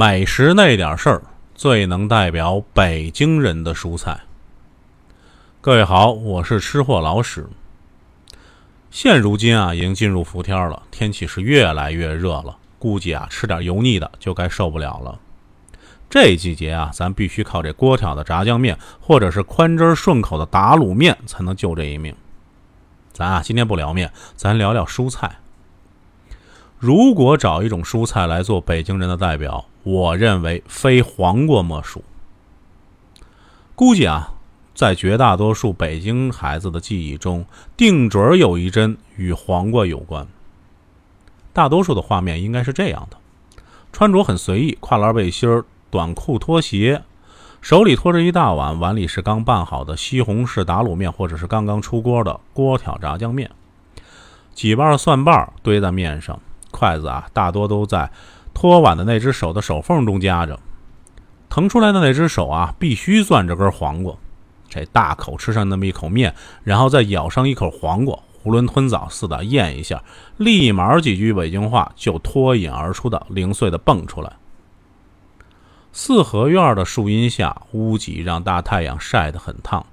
美食那点事儿，最能代表北京人的蔬菜。各位好，我是吃货老史。现如今啊，已经进入伏天了，天气是越来越热了，估计啊，吃点油腻的就该受不了了。这季节啊，咱必须靠这锅挑的炸酱面，或者是宽汁顺口的打卤面，才能救这一命。咱啊，今天不聊面，咱聊聊蔬菜。如果找一种蔬菜来做北京人的代表，我认为非黄瓜莫属。估计啊，在绝大多数北京孩子的记忆中，定准儿有一针与黄瓜有关。大多数的画面应该是这样的：穿着很随意，跨栏背心、短裤、拖鞋，手里托着一大碗，碗里是刚拌好的西红柿打卤面，或者是刚刚出锅的锅挑炸酱面，几瓣蒜瓣堆在面上。筷子啊，大多都在托碗的那只手的手缝中夹着，腾出来的那只手啊，必须攥着根黄瓜。这大口吃上那么一口面，然后再咬上一口黄瓜，囫囵吞枣似的咽一下，立马几句北京话就脱颖而出的零碎的蹦出来。四合院的树荫下，屋脊让大太阳晒得很烫，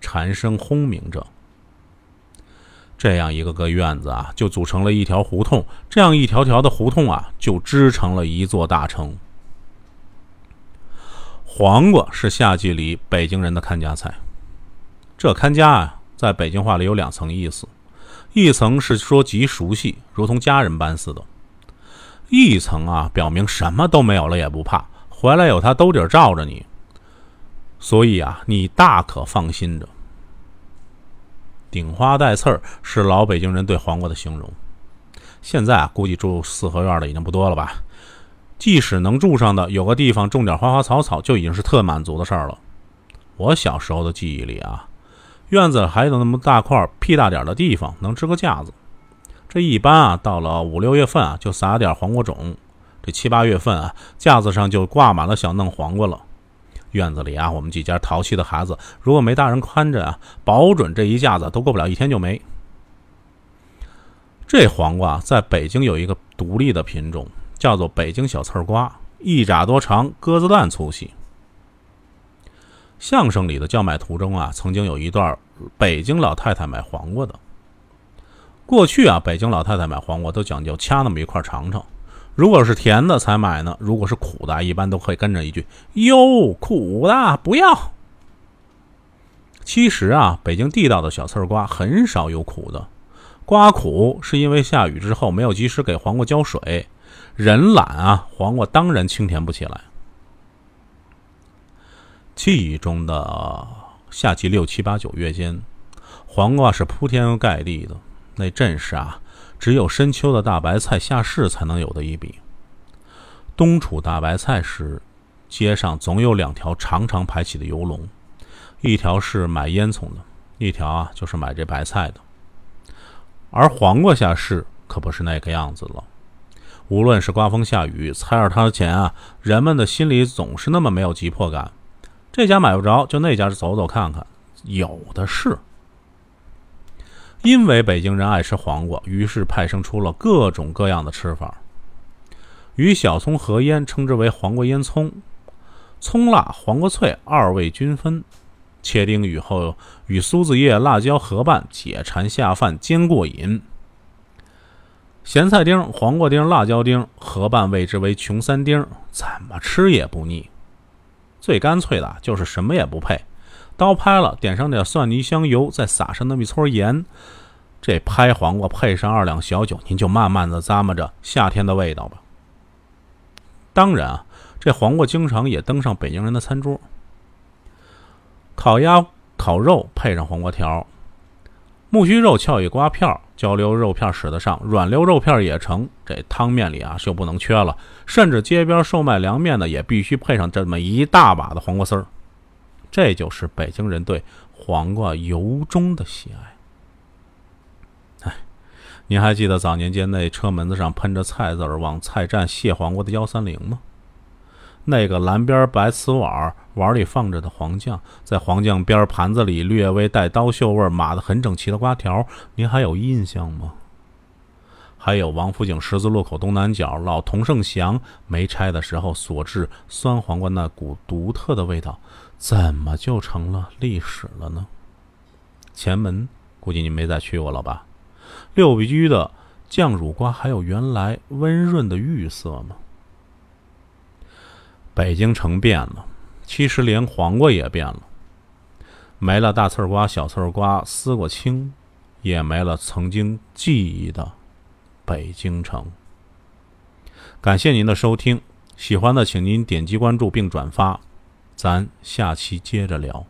蝉声轰鸣着。这样一个个院子啊，就组成了一条胡同。这样一条条的胡同啊，就织成了一座大城。黄瓜是夏季里北京人的看家菜。这看家啊，在北京话里有两层意思：一层是说极熟悉，如同家人般似的；一层啊，表明什么都没有了也不怕，回来有他兜底罩着你。所以啊，你大可放心着。顶花带刺儿是老北京人对黄瓜的形容。现在啊，估计住四合院的已经不多了吧？即使能住上的，有个地方种点花花草草，就已经是特满足的事儿了。我小时候的记忆里啊，院子还有那么大块屁大点的地方，能支个架子。这一般啊，到了五六月份啊，就撒点黄瓜种。这七八月份啊，架子上就挂满了小嫩黄瓜了。院子里啊，我们几家淘气的孩子，如果没大人看着啊，保准这一架子都过不了一天就没。这黄瓜在北京有一个独立的品种，叫做北京小刺瓜，一拃多长，鸽子蛋粗细。相声里的叫卖图中啊，曾经有一段北京老太太买黄瓜的。过去啊，北京老太太买黄瓜都讲究掐那么一块尝尝。如果是甜的才买呢，如果是苦的，一般都会跟着一句“哟，苦的不要”。其实啊，北京地道的小刺瓜很少有苦的，瓜苦是因为下雨之后没有及时给黄瓜浇水，人懒啊，黄瓜当然清甜不起来。记忆中的夏季六七八九月间，黄瓜是铺天盖地的，那阵势啊。只有深秋的大白菜下市才能有的一笔。冬储大白菜时，街上总有两条长长排起的游龙，一条是买烟囱的，一条啊就是买这白菜的。而黄瓜下市可不是那个样子了。无论是刮风下雨，菜市摊前啊，人们的心里总是那么没有急迫感。这家买不着，就那家走走看看，有的是。因为北京人爱吃黄瓜，于是派生出了各种各样的吃法。与小葱合腌，称之为黄瓜腌葱；葱辣、黄瓜脆，二味均分。切丁以后与苏子叶、辣椒合拌，解馋下饭，煎过瘾。咸菜丁、黄瓜丁、辣椒丁合拌，谓之为穷三丁，怎么吃也不腻。最干脆的就是什么也不配。刀拍了，点上点蒜泥香油，再撒上那么一撮盐，这拍黄瓜配上二两小酒，您就慢慢的咂摸着夏天的味道吧。当然啊，这黄瓜经常也登上北京人的餐桌。烤鸭、烤肉配上黄瓜条，木须肉翘一瓜片，焦溜肉片使得上，软溜肉片也成。这汤面里啊就不能缺了，甚至街边售卖凉面的也必须配上这么一大把的黄瓜丝儿。这就是北京人对黄瓜由衷的喜爱。哎，您还记得早年间那车门子上喷着“菜”籽儿往菜站卸黄瓜的幺三零吗？那个蓝边白瓷碗，碗里放着的黄酱，在黄酱边盘子里略微带刀锈味、码得很整齐的瓜条，您还有印象吗？还有王府井十字路口东南角老同盛祥没拆的时候所制酸黄瓜那股独特的味道，怎么就成了历史了呢？前门估计你没再去过了吧？六必居的酱乳瓜还有原来温润的玉色吗？北京城变了，其实连黄瓜也变了，没了大刺瓜、小刺瓜、丝瓜青，也没了曾经记忆的北京城。感谢您的收听，喜欢的请您点击关注并转发，咱下期接着聊。